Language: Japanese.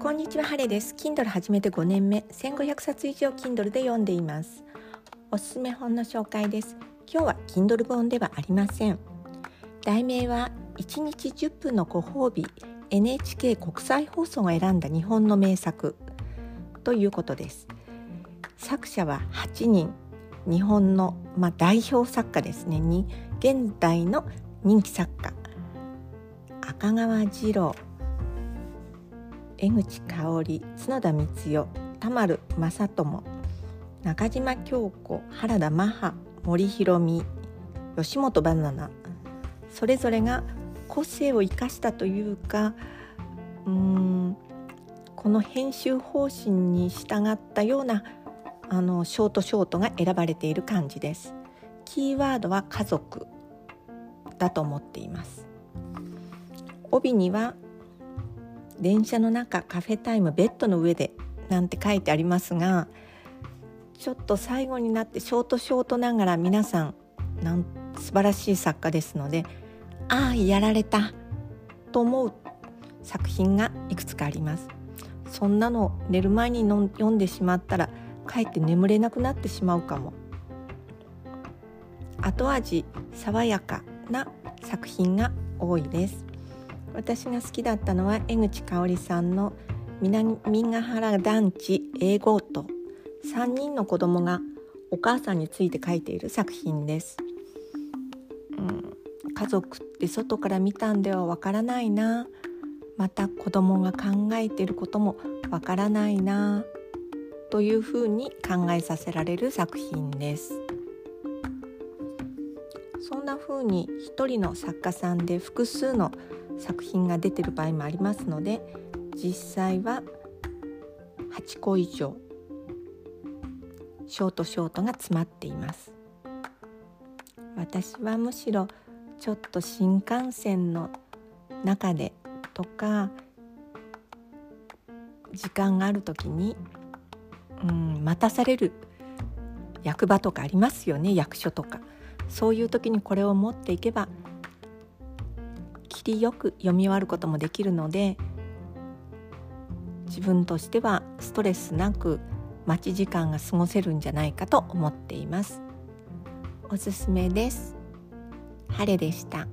こんにちは、ハレです。Kindle 始めて5年目、1500冊以上 Kindle で読んでいます。おすすめ本の紹介です。今日は Kindle 本ではありません。題名は1日10分のご褒美 NHK 国際放送が選んだ日本の名作ということです。作者は8人、日本の、まあ、代表作家ですねに現代の人気作家赤川次郎江口香織角田光代田丸正智中島京子原田マハ森弘美吉本バナナ。それぞれが個性を生かしたというかうんこの編集方針に従ったようなあのショートショートが選ばれている感じです。キーワードは家族だと思っています。帯には電車の中カフェタイムベッドの上でなんて書いてありますがちょっと最後になってショートショートながら皆さんなん素晴らしい作家ですのでああやられたと思う作品がいくつかあります。そんなの寝る前に読んでしまったらかえって眠れなくなってしまうかも。後味爽やかな作品が多いです。私が好きだったのは江口香織さんの南ヶ原団地英語と3人の子供がお母さんについて書いている作品です、うん、家族って外から見たんではわからないな。また子供が考えていることもわからないな。というふうに考えさせられる作品です。そんな風に一人の作家さんで複数の作品が出てる場合もありますので実際は8個以上ショートショートが詰まっています。私はむしろちょっと新幹線の中でとか時間がある時に、うん、待たされる役場とかありますよね役所とか。そういう時にこれを持っていけば切りよく読み終わることもできるので自分としてはストレスなく待ち時間が過ごせるんじゃないかと思っています。おすすめです。晴れでした。